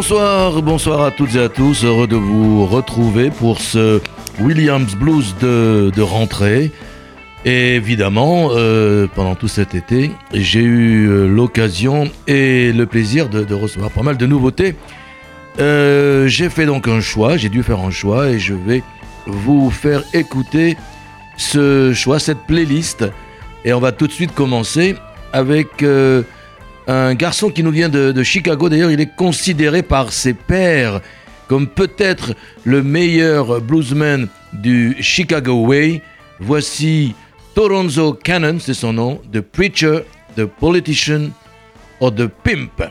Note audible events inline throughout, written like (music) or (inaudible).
Bonsoir, bonsoir à toutes et à tous, heureux de vous retrouver pour ce Williams Blues de, rentrée. Et évidemment, euh, pendant tout cet été, j'ai eu euh, l'occasion et le plaisir de, recevoir pas mal de nouveautés. Euh, j'ai fait donc un choix, j'ai dû faire un choix et je vais vous faire écouter ce choix, cette playlist. Et on va tout de suite commencer avec un garçon qui nous vient de, Chicago. D'ailleurs, il est considéré par ses pairs comme peut-être le meilleur bluesman du Chicago Way. Voici Toronzo Cannon, c'est son nom, The Preacher, The Politician or The Pimp.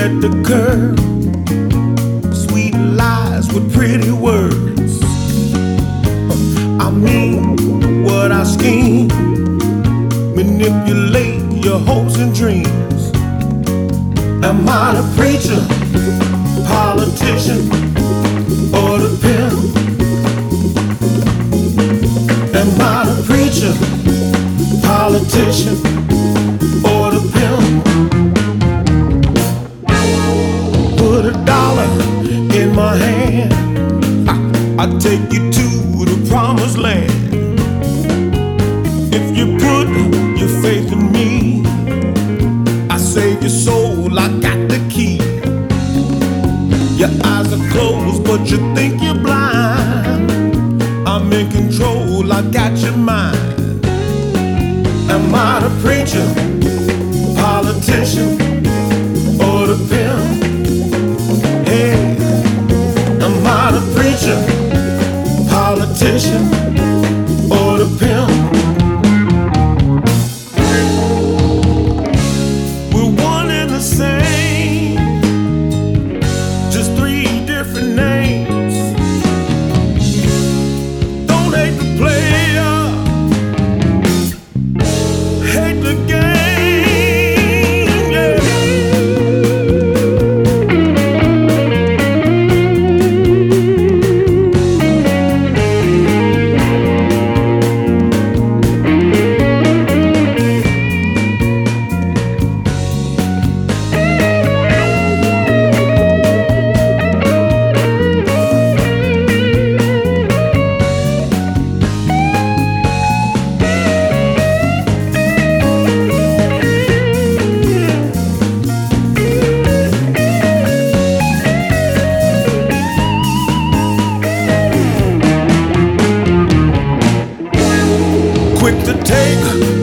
at the curb. Sweet lies with pretty words. I mean what I scheme. Manipulate your hopes and dreams. Am I the preacher, politician, or the pimp? Am I the preacher, politician? take you to the promised land. If you put your faith in me, I save your soul, I got the key. Your eyes are closed, but you think you're blind. I'm in control, I got your mind. Am I the preacher, politician?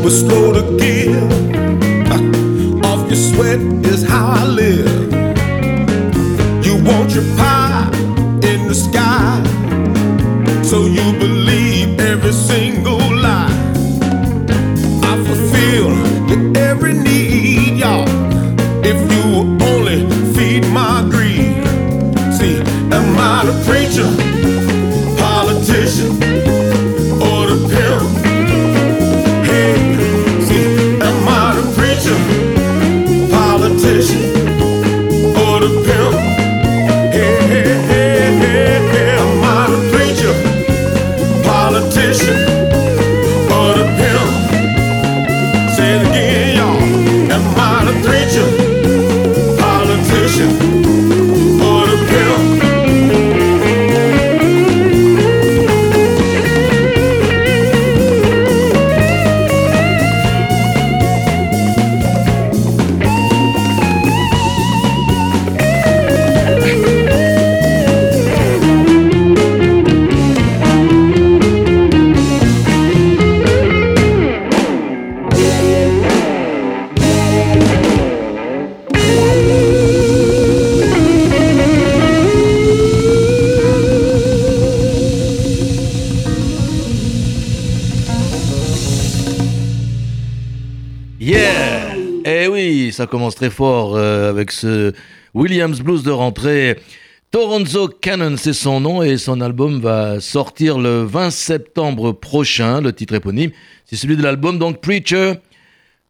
Gostou? Commence très fort euh, avec ce Williams Blues de rentrée. Toronzo Cannon, c'est son nom et son album va sortir le 20 septembre prochain. Le titre éponyme, c'est celui de l'album donc Preacher,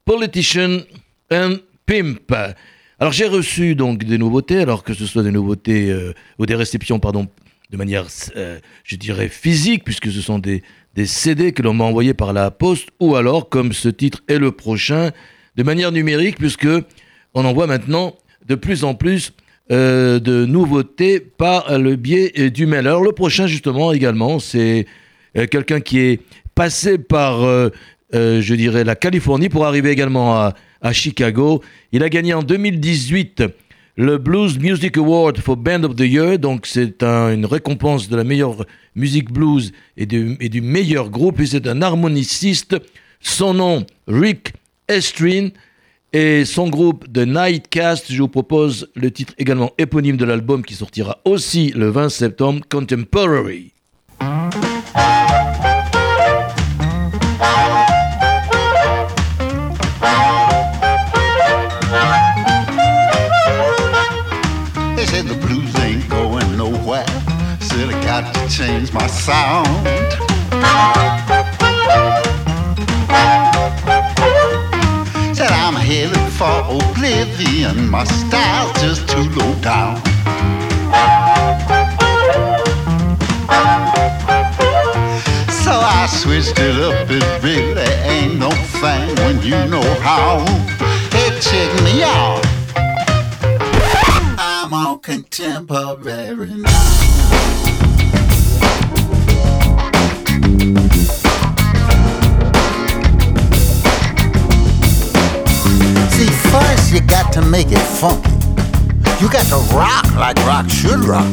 Politician and Pimp. Alors j'ai reçu donc des nouveautés, alors que ce soit des nouveautés euh, ou des réceptions, pardon, de manière, euh, je dirais, physique, puisque ce sont des, des CD que l'on m'a envoyés par la poste, ou alors, comme ce titre est le prochain, de manière numérique, puisque on envoie maintenant de plus en plus euh, de nouveautés par le biais du mail. Alors le prochain, justement, également, c'est euh, quelqu'un qui est passé par, je dirais, la Californie pour arriver également à, à Chicago. Il a gagné en 2018 le Blues Music Award for Band of the Year. Donc, c'est une récompense de la meilleure musique blues et, du meilleur groupe. Et c'est un harmoniciste. Son nom, Rick Estrin. Et son groupe The Nightcast, je vous propose le titre également éponyme de l'album qui sortira aussi le 20 septembre, Contemporary. Headed for oblivion, my style's just too low down. So I switched it up, it really ain't no thing when you know how. Hey, check me out. I'm on contemporary now. First you got to make it funky. You got to rock like rock should rock.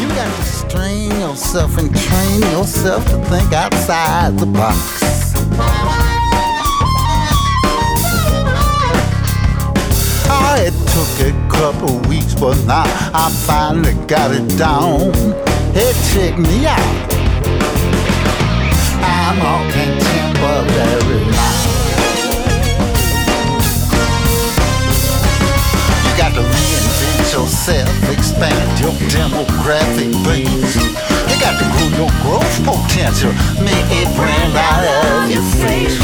You got to strain yourself and train yourself to think outside the box. It took a couple weeks, but now I finally got it down. Hey, check me out. I'm all contemporary now. You got to reinvent yourself, expand your demographic base. You got to grow your growth potential, make a brand out of your face.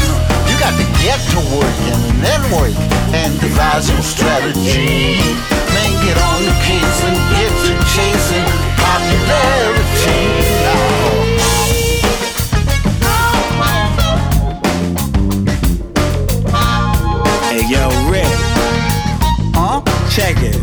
You got to get to work and network and devise your strategy. Man, get on the case and get to chasing popularity now. Check it.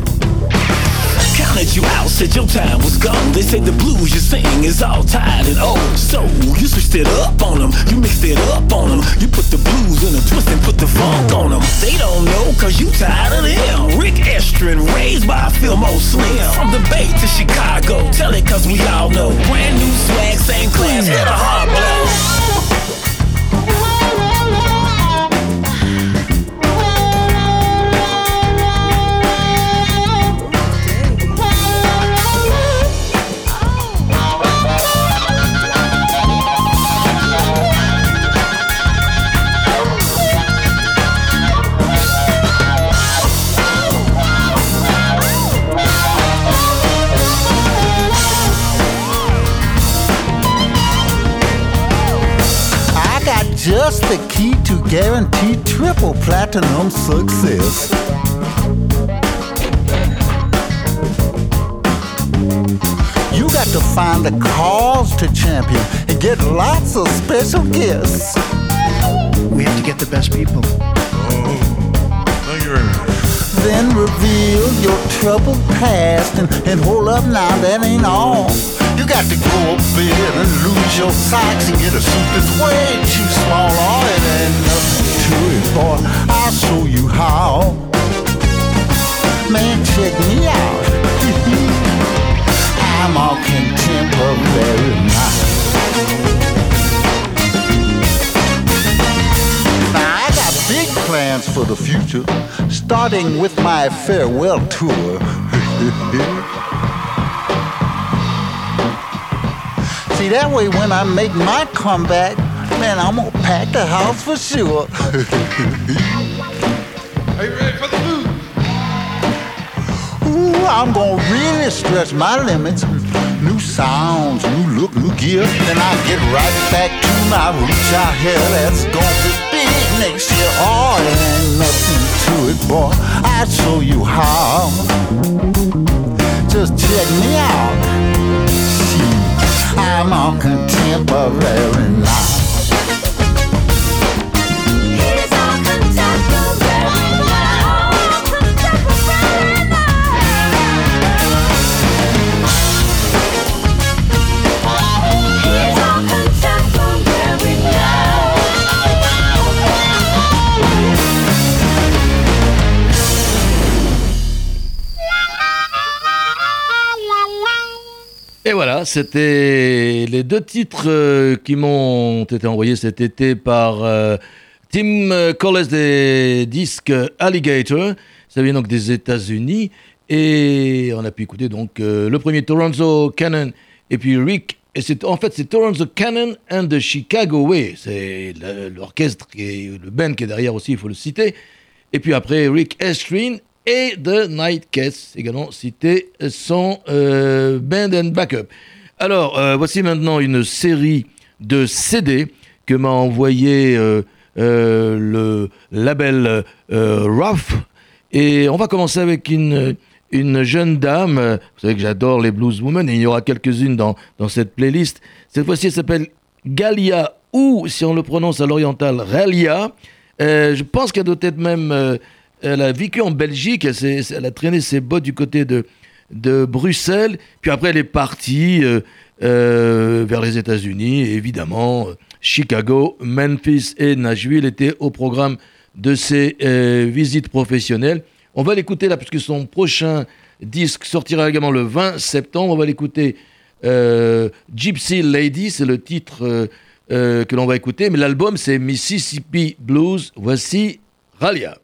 Counted you out, said your time was gone. They say the blues you sing is all tired and old. So you switched it up on them, you mixed it up on them. You put the blues in a twist and put the funk on them. They don't know cause you tired of them. Rick Estrin, raised by Philmo Slim. From the Bay to Chicago, tell it cause we all know. Brand new swag, same class, hit a hard blow. Just the key to guaranteed triple platinum success. You got to find a cause to champion and get lots of special guests. We have to get the best people. Oh, thank you very much. Then reveal your troubled past and, and hold up now, that ain't all. You got to go a bit and lose your socks and get a suit that's way too small. Oh, it ain't nothing to it, boy. I'll show you how. Man, check me out. (laughs) I'm all contemporary now. Now I got big plans for the future, starting with my farewell tour. (laughs) See, that way when I make my comeback, man, I'm gonna pack the house for sure. (laughs) Are you ready for the blues? Ooh, I'm gonna really stretch my limits. New sounds, new look, new gear. Then I get right back to my roots out here. That's gonna be big next year. Oh, it ain't nothing to it, boy. I'll show you how. Just check me out. I'm on contemporary now. Et voilà, c'était les deux titres euh, qui m'ont été envoyés cet été par euh, Tim Collins des disques Alligator. Ça vient donc des États-Unis. Et on a pu écouter donc euh, le premier Toronto Cannon et puis Rick. Et c'est en fait c'est Toronto Cannon and the Chicago Way. C'est l'orchestre et le band qui est derrière aussi, il faut le citer. Et puis après Rick Estrin et The Night également cité son euh, band and backup. Alors, euh, voici maintenant une série de CD que m'a envoyé euh, le label Rough. Et on va commencer avec une, une jeune dame. Vous savez que j'adore les blues women et il y aura quelques-unes dans, dans cette playlist. Cette fois-ci, elle s'appelle Galia ou, si on le prononce à l'oriental, Ralia. Je pense qu'elle doit être même. Elle a vécu en Belgique, elle, a traîné ses bottes du côté de, de Bruxelles, puis après elle est partie euh, euh, vers les États-Unis, évidemment, euh, Chicago, Memphis et Nashville étaient au programme de ses visites professionnelles. On va l'écouter là, puisque son prochain disque sortira également le 20 septembre. On va l'écouter Gypsy Lady, c'est le titre que l'on va écouter, mais l'album c'est Mississippi Blues. Voici Ralia.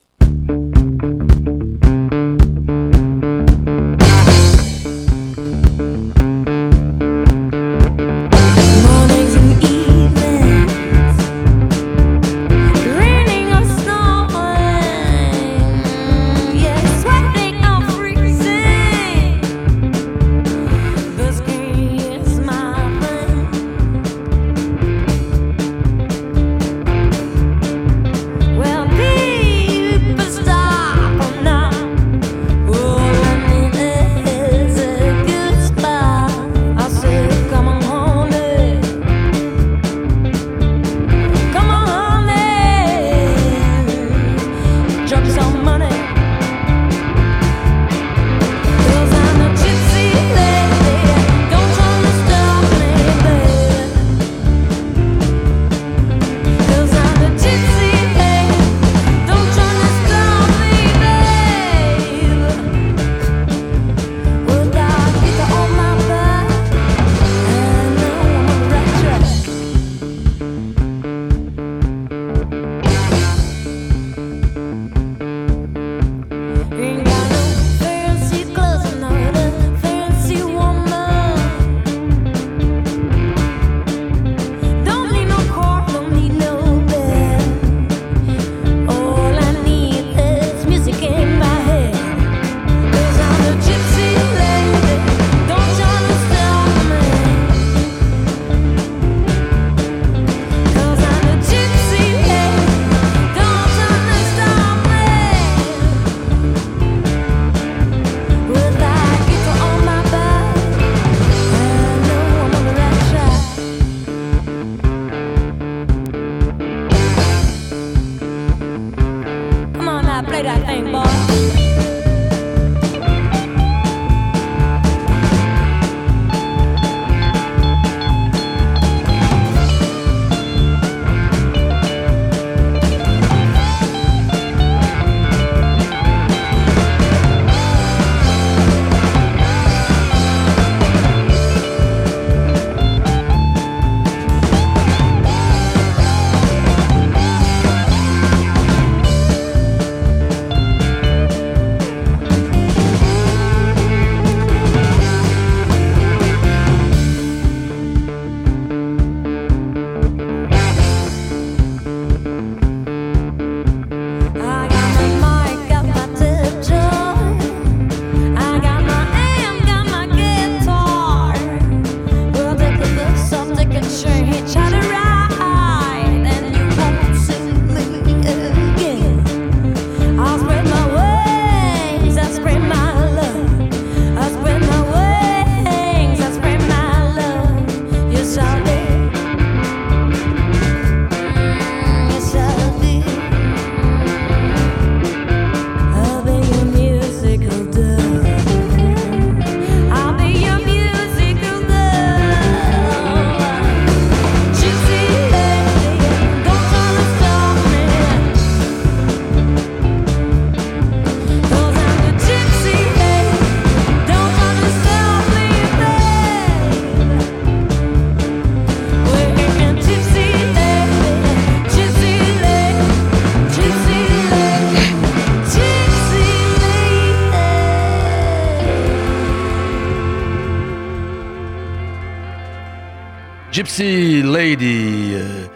Gypsy Lady, euh,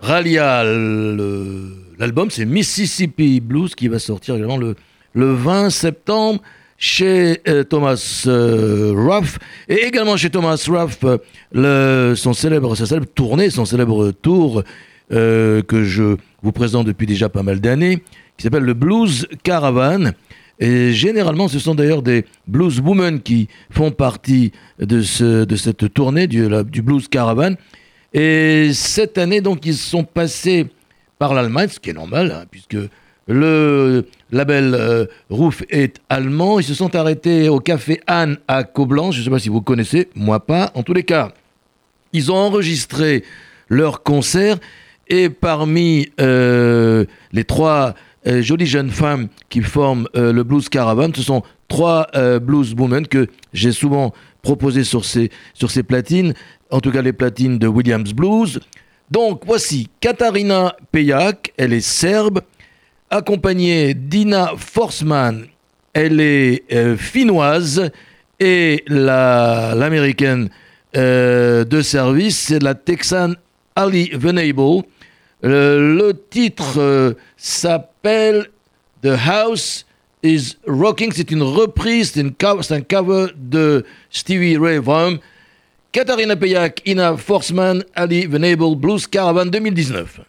Ralia, l'album c'est Mississippi Blues qui va sortir également le, le 20 septembre chez euh, Thomas euh, Ruff et également chez Thomas Ruff euh, son célèbre, sa célèbre tournée, son célèbre tour que je vous présente depuis déjà pas mal d'années qui s'appelle le Blues Caravan. Et généralement, ce sont d'ailleurs des blues women qui font partie de, ce, de cette tournée du, Blues Caravan. Et cette année, donc, ils sont passés par l'Allemagne, ce qui est normal, hein, puisque le label euh, Roof est allemand. Ils se sont arrêtés au Café Anne à Coblenz. Je ne sais pas si vous connaissez, moi pas. En tous les cas, ils ont enregistré leur concert et parmi euh, les trois euh, jolies jeunes femmes qui forment euh, le Blues Caravan, ce sont trois euh, blues women que j'ai souvent proposées sur ces, sur ces platines, en tout cas les platines de Williams Blues. Donc voici Katarina Pejak, elle est serbe, accompagnée d'Ina Forsman, elle est euh, finnoise, et la- l'américaine euh, de service, c'est la texane Ali Venable. Le titre euh, The House is Rocking. C'est une reprise, c'est un cover de Stevie Ray Vaughan. Katharina Pejak, Ina Forsman, Ali Venable, Blues Caravan 2019.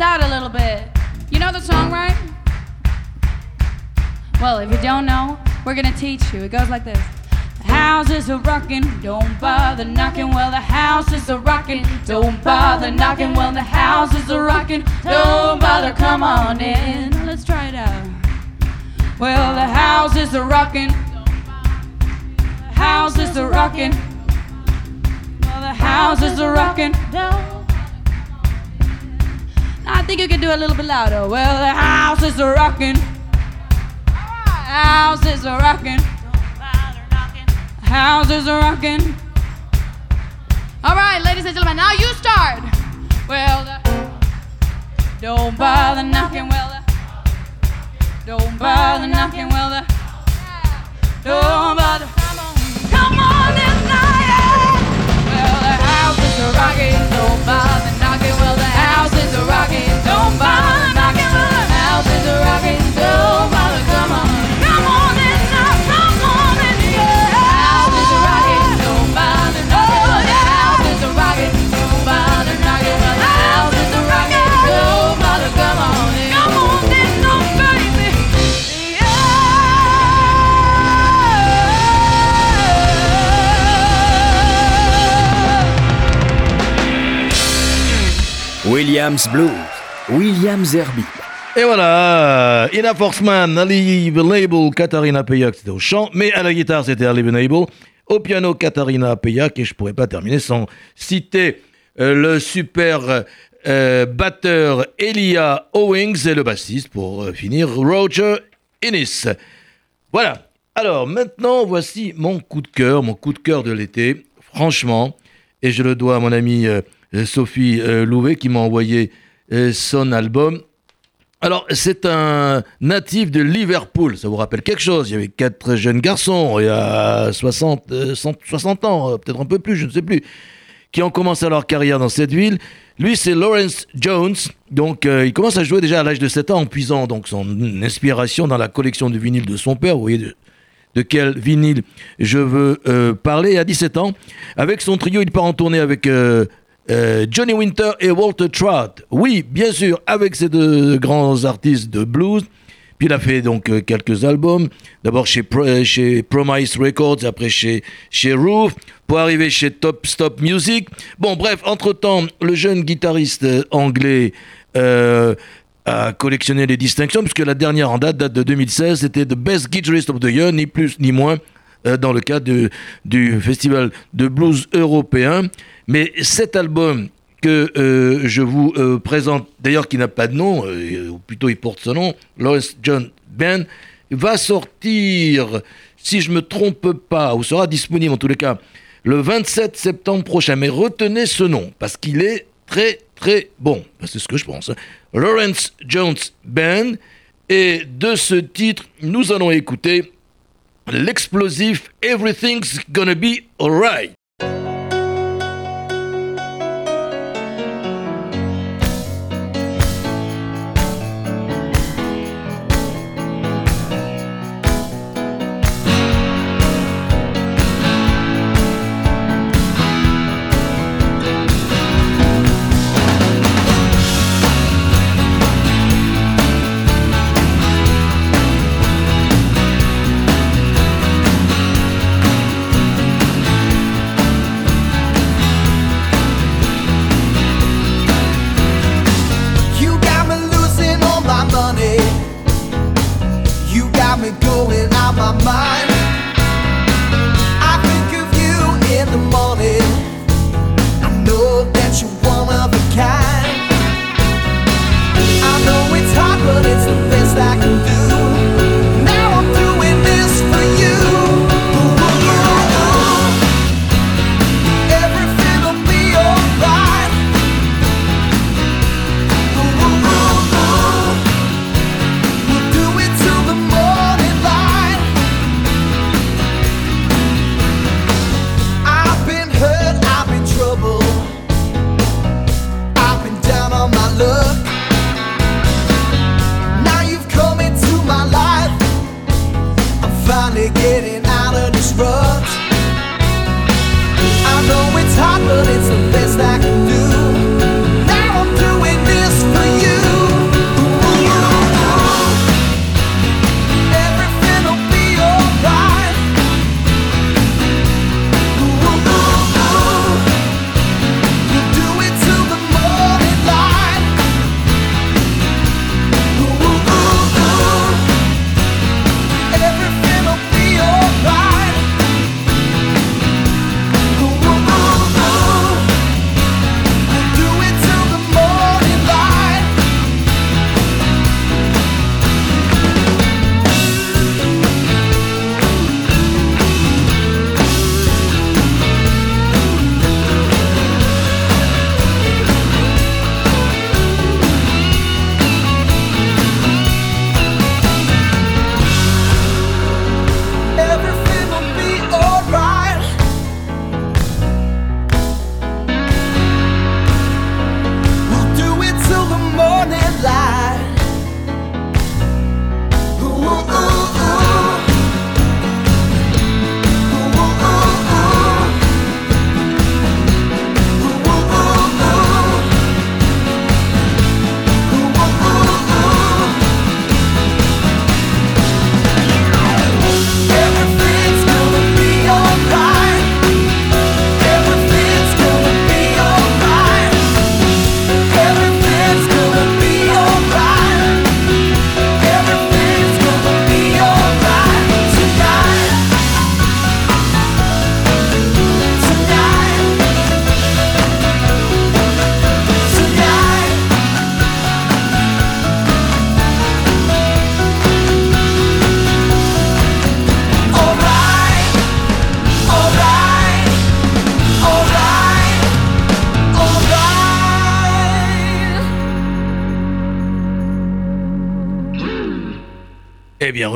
Out a little bit. You know the song, right? Well, if you don't know, we're gonna teach you. It goes like this. The houses are rocking, don't bother knocking. Well, the houses are rocking, don't bother knocking. Well, the houses are rocking, don't bother, come on in. Let's try it out. Well, the houses are rocking, houses are rocking. Well, the houses are rocking, don't. Think you can do a little bit louder. Well, the houses are rocking. Houses are rocking. Houses are rocking. All right, ladies and gentlemen, now you start. Well, the, don't bother knocking. Well, the, don't bother knocking. Well, the, Williams Blues, Williams Herbie. Et voilà, Ina Forsman, Ali Label, Katharina Payak, c'était au chant, mais à la guitare, c'était Ali Label. Au piano, Katharina Payak, et je pourrais pas terminer sans citer euh, le super euh, batteur Elia Owings et le bassiste, pour euh, finir, Roger Innis. Voilà. Alors, maintenant, voici mon coup de cœur, mon coup de cœur de l'été, franchement, et je le dois à mon euh, Sophie euh, Louvet qui m'a envoyé euh, son album. Alors, c'est un natif de Liverpool. Ça vous rappelle quelque chose? Il y avait quatre jeunes garçons, il y a 60, euh, 100 60 ans, euh, peut-être un peu plus, je ne sais plus, qui ont commencé leur carrière dans cette ville. Lui, c'est Lawrence Jones. Donc, euh, il commence à jouer déjà à l'âge de 7 ans en puisant donc son inspiration dans la collection de vinyles de son père. Vous voyez de, quel vinyle je veux euh, parler. À 17 ans, avec son trio, il part en tournée avec euh, euh, Johnny Winter et Walter Trout. Oui, bien sûr, avec ces deux grands artistes de blues. Puis il a fait donc euh, quelques albums, d'abord euh, chez Promise Records, après chez, chez Roof, pour arriver chez Top Stop Music. Bon, bref, entre-temps, le jeune guitariste anglais euh, a collectionné les distinctions, puisque la dernière en date date de 2016, c'était The Best Guitarist of the Year, ni plus ni moins, dans le cadre du Festival de Blues européen. Mais cet album que euh, je vous euh, présente, d'ailleurs qui n'a pas de nom, euh, ou plutôt il porte ce nom, Lawrence John Band, va sortir, si je me trompe pas, ou sera disponible en tous les cas, le 27 septembre prochain. Mais retenez ce nom, parce qu'il est très très bon. Ben, C'est ce que je pense. hein. Lawrence Jones Band. Et de ce titre, nous allons écouter l'explosif Everything's Gonna Be Alright.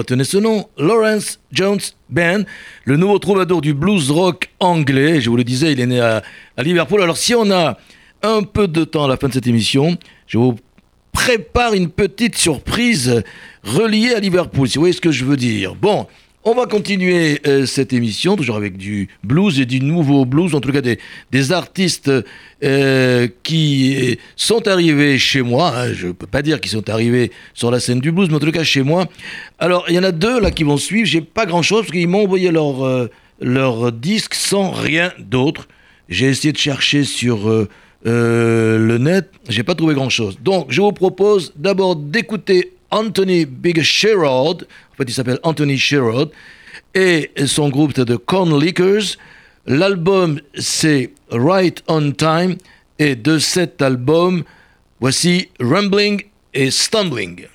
Retenez ce nom, Lawrence Jones Band, le nouveau troubadour du blues rock anglais. Je vous le disais, il est né à, à Liverpool. Alors, si on a un peu de temps à la fin de cette émission, je vous prépare une petite surprise reliée à Liverpool, si vous voyez ce que je veux dire. Bon, on va continuer euh, cette émission, toujours avec du blues et du nouveau blues, en tout cas des, artistes euh, qui sont arrivés chez moi. hein. je ne peux pas dire qu'ils sont arrivés sur la scène du blues, mais en tout cas chez moi. Alors, il y en a deux là qui vont suivre. J'ai pas grand-chose parce qu'ils m'ont envoyé leur, euh, disque sans rien d'autre. J'ai essayé de chercher sur euh, euh, le net, j'ai pas trouvé grand-chose. Donc, je vous propose d'abord d'écouter Anthony Big Sherrod. Fait, il s'appelle Anthony Sherrod. Et son groupe, c'est The Corn Lickers. L'album, c'est Right on Time. Et de cet album, voici Rumbling et Stumbling.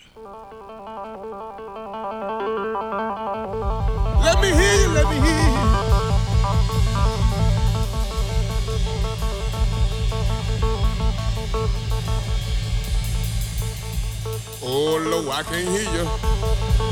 Oh, I can't hear you.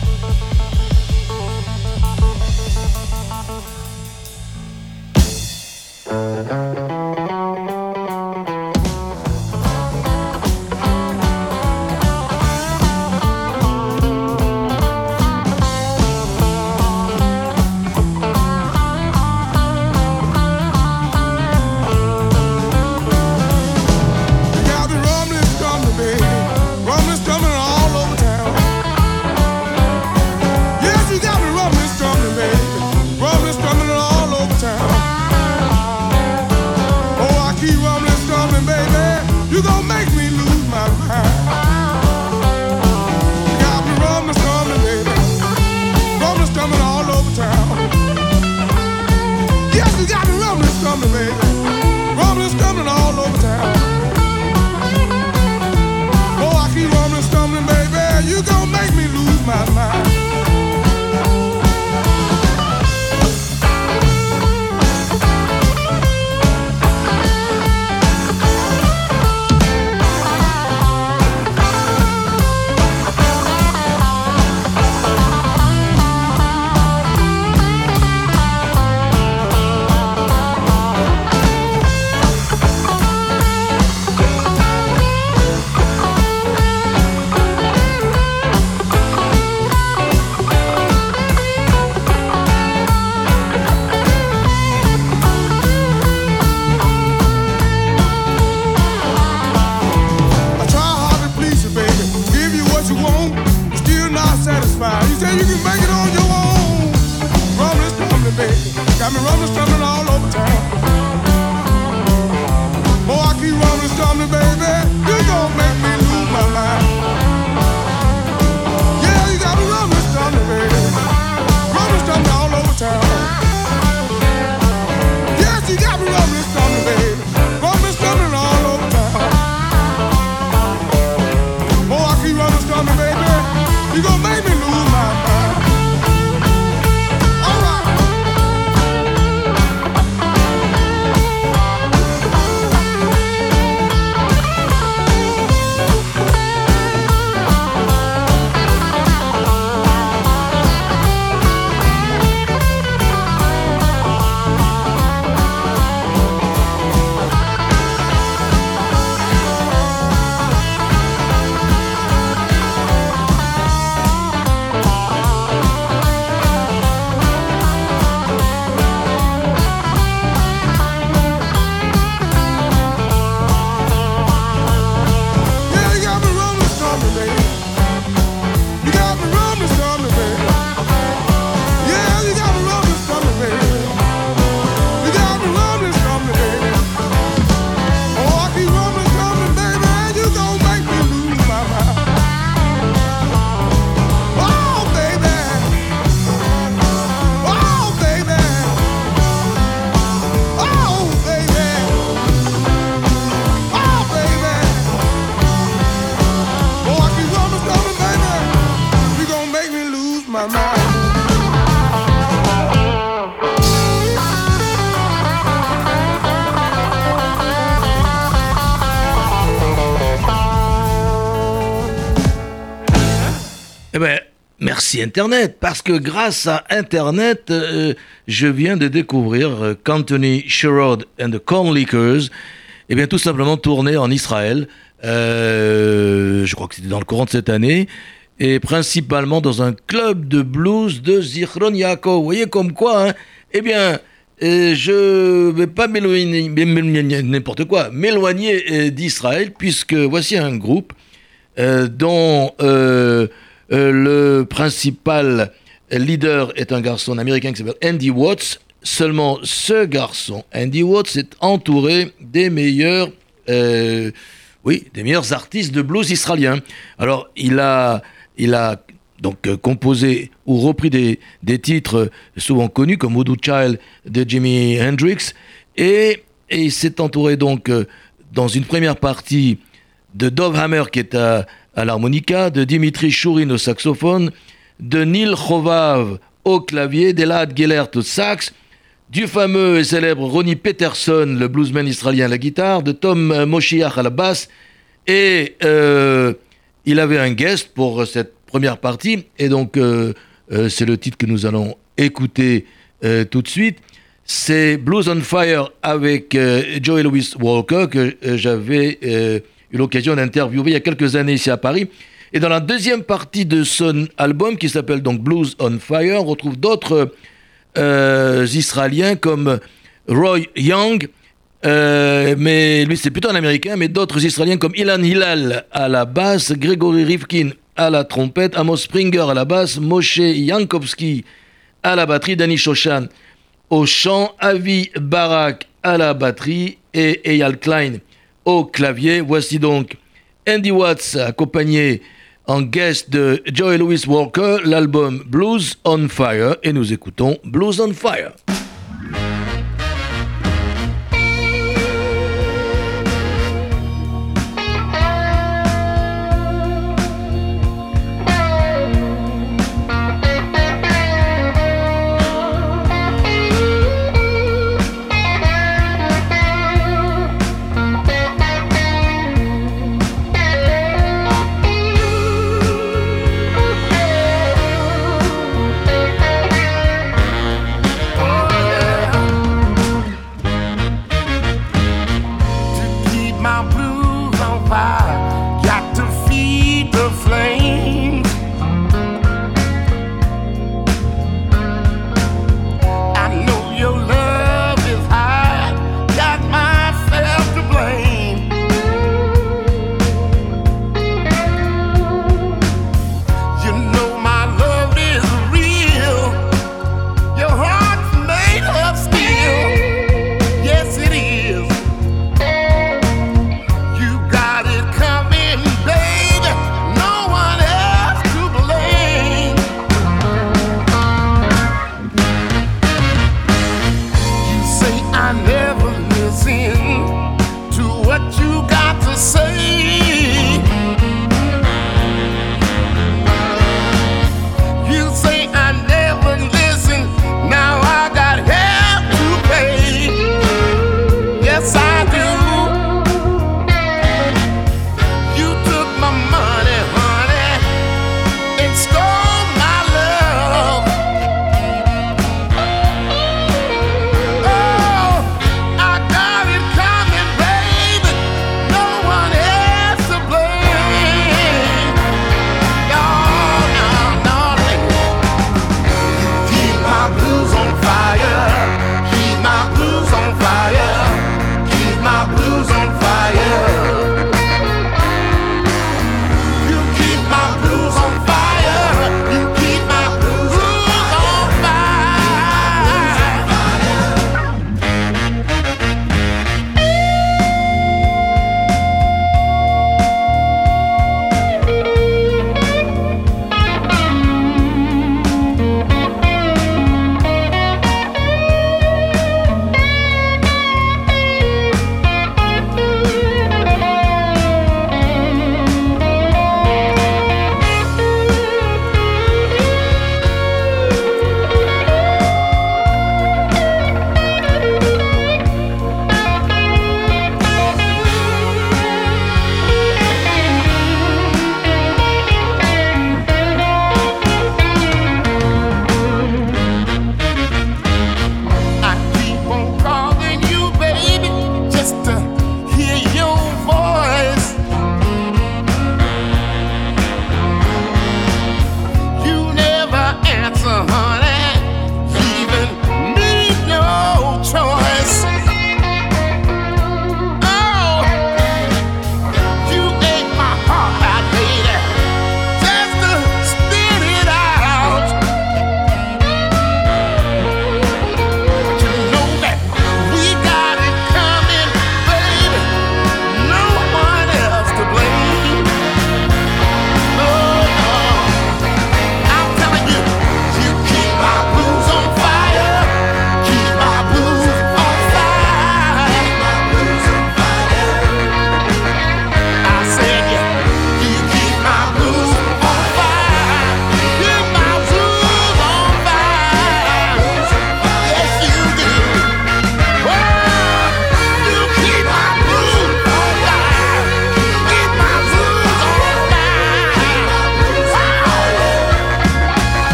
Eh ben, merci Internet, parce que grâce à Internet, euh, je viens de découvrir euh, qu'Anthony Sherrod and the Corn Lickers, eh bien tout simplement tourné en Israël, euh, je crois que c'était dans le courant de cette année, et principalement dans un club de blues de Zichron Yaakov. Vous voyez comme quoi, hein. Eh bien, euh, je vais pas m'éloigner, n'importe quoi, m'éloigner euh, d'Israël, puisque voici un groupe dont euh, le principal leader est un garçon américain qui s'appelle Andy Watts. Seulement ce garçon, Andy Watts, est entouré des meilleurs, euh, oui, des meilleurs artistes de blues israéliens. Alors il a, il a donc euh, composé ou repris des, des titres souvent connus comme Voodoo Child de Jimi Hendrix et, il s'est entouré donc dans une première partie de Dov Hammer qui est à, à l'harmonica, de Dimitri Chourin au saxophone, de Neil Chovav au clavier, d'Elad Gellert au sax, du fameux et célèbre Ronnie Peterson, le bluesman israélien à la guitare, de Tom Moshiach à la basse, et euh, il avait un guest pour cette première partie, et donc euh, euh, c'est le titre que nous allons écouter tout de suite. C'est Blues on Fire avec Joey Louis Walker que j'avais eu l'occasion d'interviewer il y a quelques années ici à Paris. Et dans la deuxième partie de son album qui s'appelle donc Blues on Fire, on retrouve d'autres euh, Israéliens comme Roy Young, euh, mais lui c'est plutôt un Américain, mais d'autres Israéliens comme Ilan Hillal à la basse, Gregory Rifkin à la trompette, Amos Springer à la basse, Moshe Yankowski à la batterie, Danny Shoshan au chant, Avi Barak à la batterie et Eyal Klein au clavier. Voici donc Andy Watts accompagné en guest de Joey Louis Walker, l'album Blues on Fire, et nous écoutons Blues on Fire.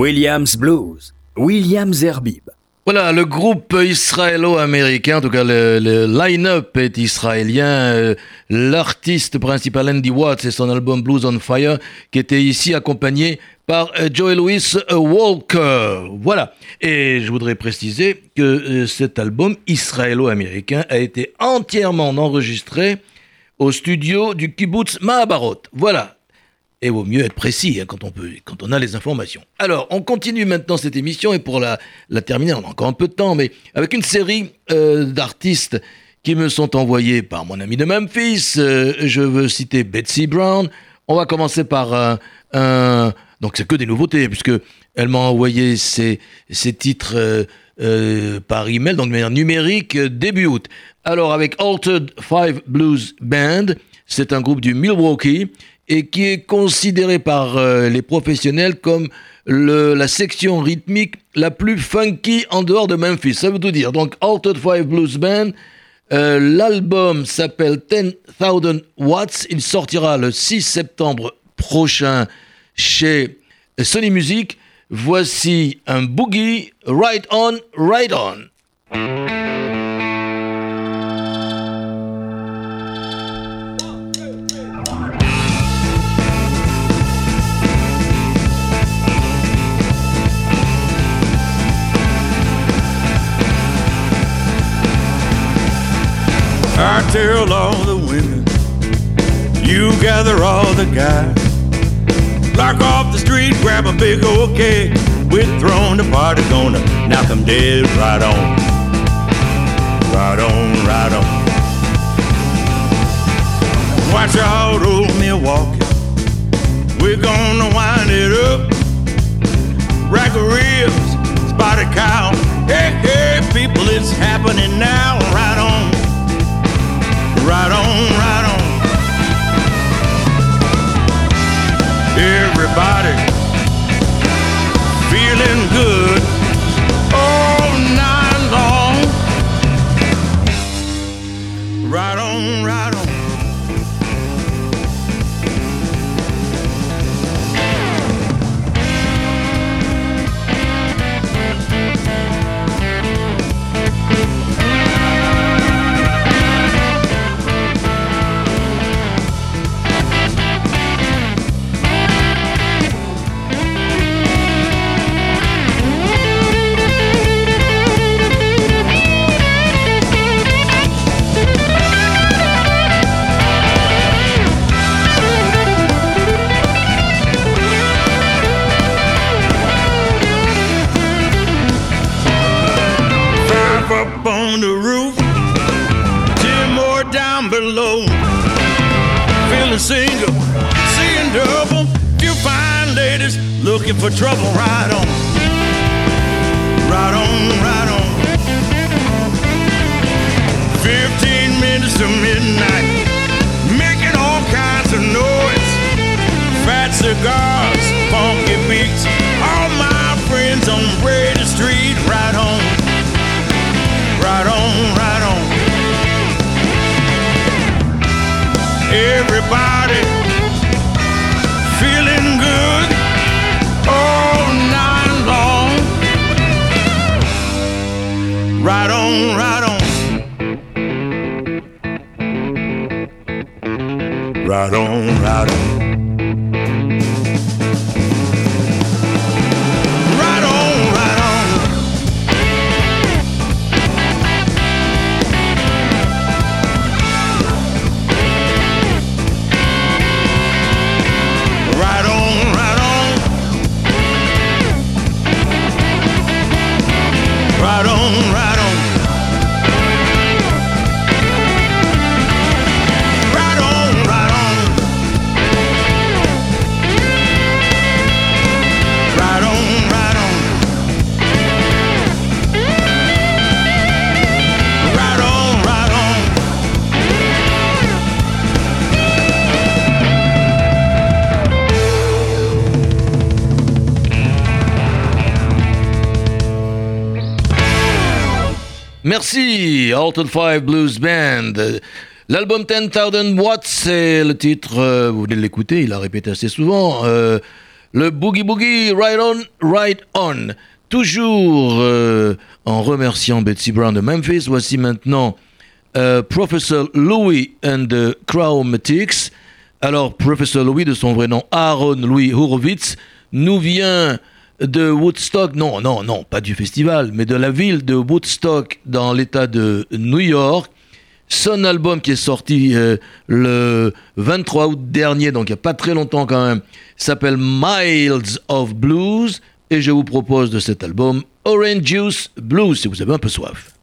Williams Blues, Williams Herbib. Voilà, le groupe israélo-américain, en tout cas le, le line-up est israélien. euh, L'artiste principal Andy Watts et son album Blues on Fire, qui était ici accompagné par euh, Joey Louis euh, Walker. Voilà. Et je voudrais préciser que cet album israélo-américain a été entièrement enregistré au studio du kibbutz Mahabarot. Voilà. Et vaut mieux être précis hein, quand, on peut, quand on a les informations. Alors, on continue maintenant cette émission et pour la, terminer, on a encore un peu de temps, mais avec une série euh, d'artistes qui me sont envoyés par mon ami de Memphis. Euh, je veux citer Betsy Brown. On va commencer par un... un- donc c'est que des nouveautés, puisque elle m'a envoyé ses, ses titres euh, euh, par email, donc de manière numérique, euh, début août. Alors avec Altered Five Blues Band, c'est un groupe du Milwaukee et qui est considéré par euh, les professionnels comme la section rythmique la plus funky en dehors de Memphis. Ça veut tout dire. Donc Altered Five Blues Band, euh, l'album s'appelle 10,000 Watts. Il sortira le 6 septembre prochain chez Sony Music. Voici un boogie Right On, Right On. I tell all the women, you gather all the guys. Lock off the street, grab a big old keg. We're throwing the party, gonna knock 'em dead right on. Right on, right on. Watch out, old Milwaukee. We're gonna wind it up. Rack of ribs, spotted cow. Hey, hey, people, it's happening now. Right on. Right on, right on. Everybody feeling good single, seeing double. Few fine ladies looking for trouble. Right on, right on, right on. Fifteen minutes to midnight, making all kinds of noise. Fat cigars, on, right on. Merci, Alton Five Blues Band. L'album 10,000 Watts, c'est le titre, euh, vous venez de l'écouter, il a répété assez souvent. euh, le Boogie Boogie Right On, Right On. Toujours euh, en remerciant Betsy Brown de Memphis, voici maintenant Professor Louis and the Chromatics. Alors, Professor Louis, de son vrai nom Aaron Louis Horowitz, nous vient de Woodstock, non, non, non, pas du festival, mais de la ville de Woodstock dans l'état de New York. Son album qui est sorti euh, le 23 août dernier, donc il n'y a pas très longtemps quand même, s'appelle Miles of Blues. Et je vous propose de cet album Orange Juice Blues si vous avez un peu soif.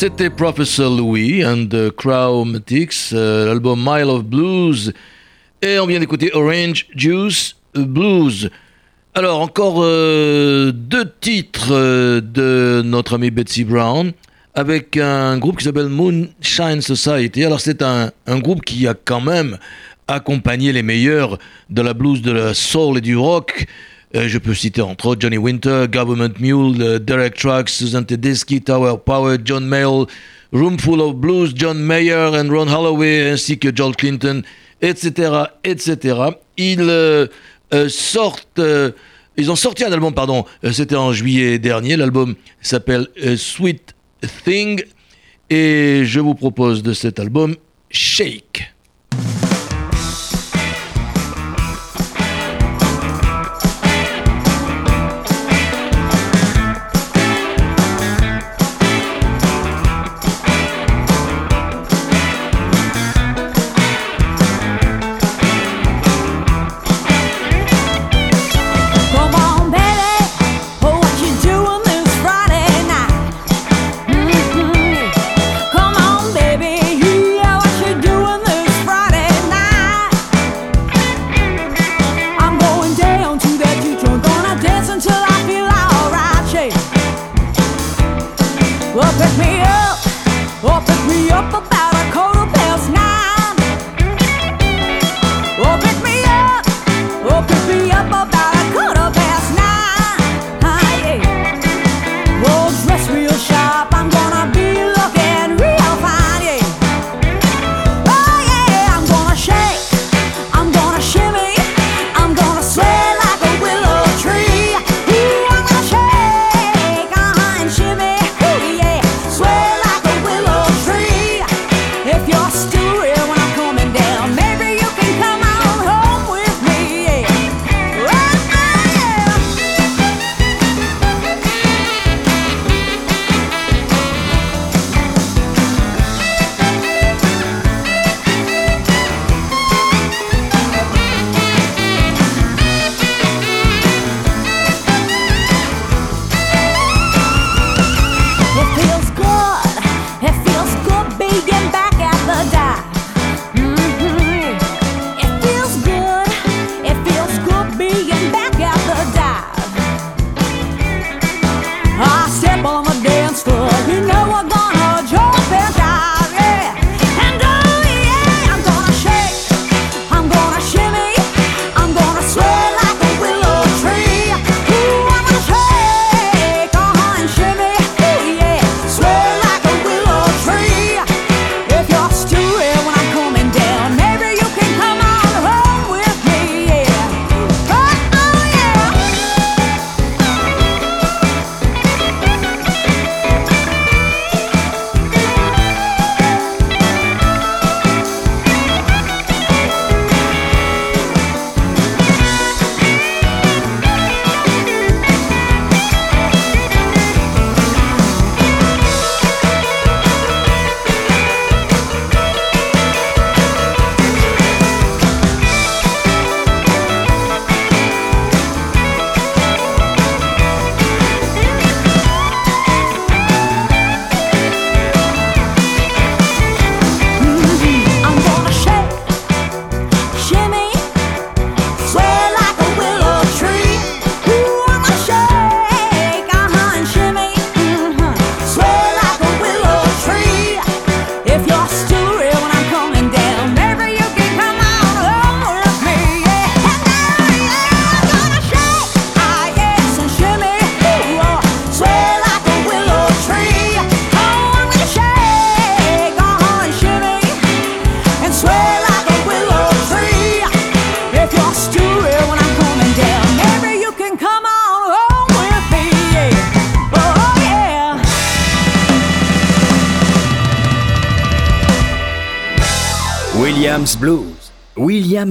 C'était Professor Louis and the Chromatics, euh, l'album Mile of Blues. Et on vient d'écouter Orange Juice Blues. Alors, encore euh, deux titres euh, de notre amie Betsy Brown avec un groupe qui s'appelle Moonshine Society. Alors, c'est un, un groupe qui a quand même accompagné les meilleurs de la blues, de la soul et du rock. Euh, je peux citer entre autres Johnny Winter, Government Mule, euh, Derek Trucks, Susan Tedeschi, Tower Power, John Mayall, Roomful of Blues, John Mayer and Ron Holloway, ainsi que George Clinton, etc., etc. Ils euh, sortent, ils ont sorti un album, pardon, c'était en juillet dernier. L'album s'appelle Sweet Thing, et je vous propose de cet album Shake.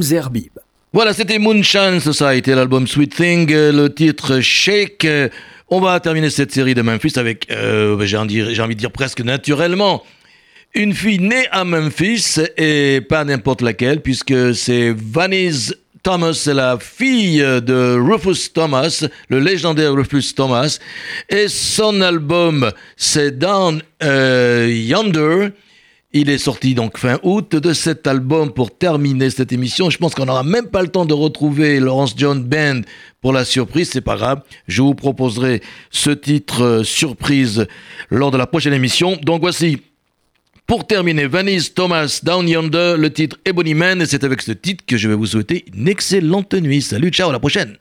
Zerbib. Voilà, c'était Moonshine Society, l'album Sweet Thing, euh, le titre Shake. Euh, on va terminer cette série de Memphis avec, euh, j'ai envie de dire presque naturellement, une fille née à Memphis et pas n'importe laquelle, puisque c'est Vanise Thomas, c'est la fille de Rufus Thomas, le légendaire Rufus Thomas, et son album c'est Down Yonder. Il est sorti donc fin août de cet album pour terminer cette émission. Je pense qu'on n'aura même pas le temps de retrouver Laurence John Band pour la surprise. C'est pas grave. Je vous proposerai ce titre euh, surprise lors de la prochaine émission. Donc voici pour terminer, Vanice Thomas Down Yonder, le titre Ebony Man, et c'est avec ce titre que je vais vous souhaiter une excellente nuit. Salut, ciao, à la prochaine!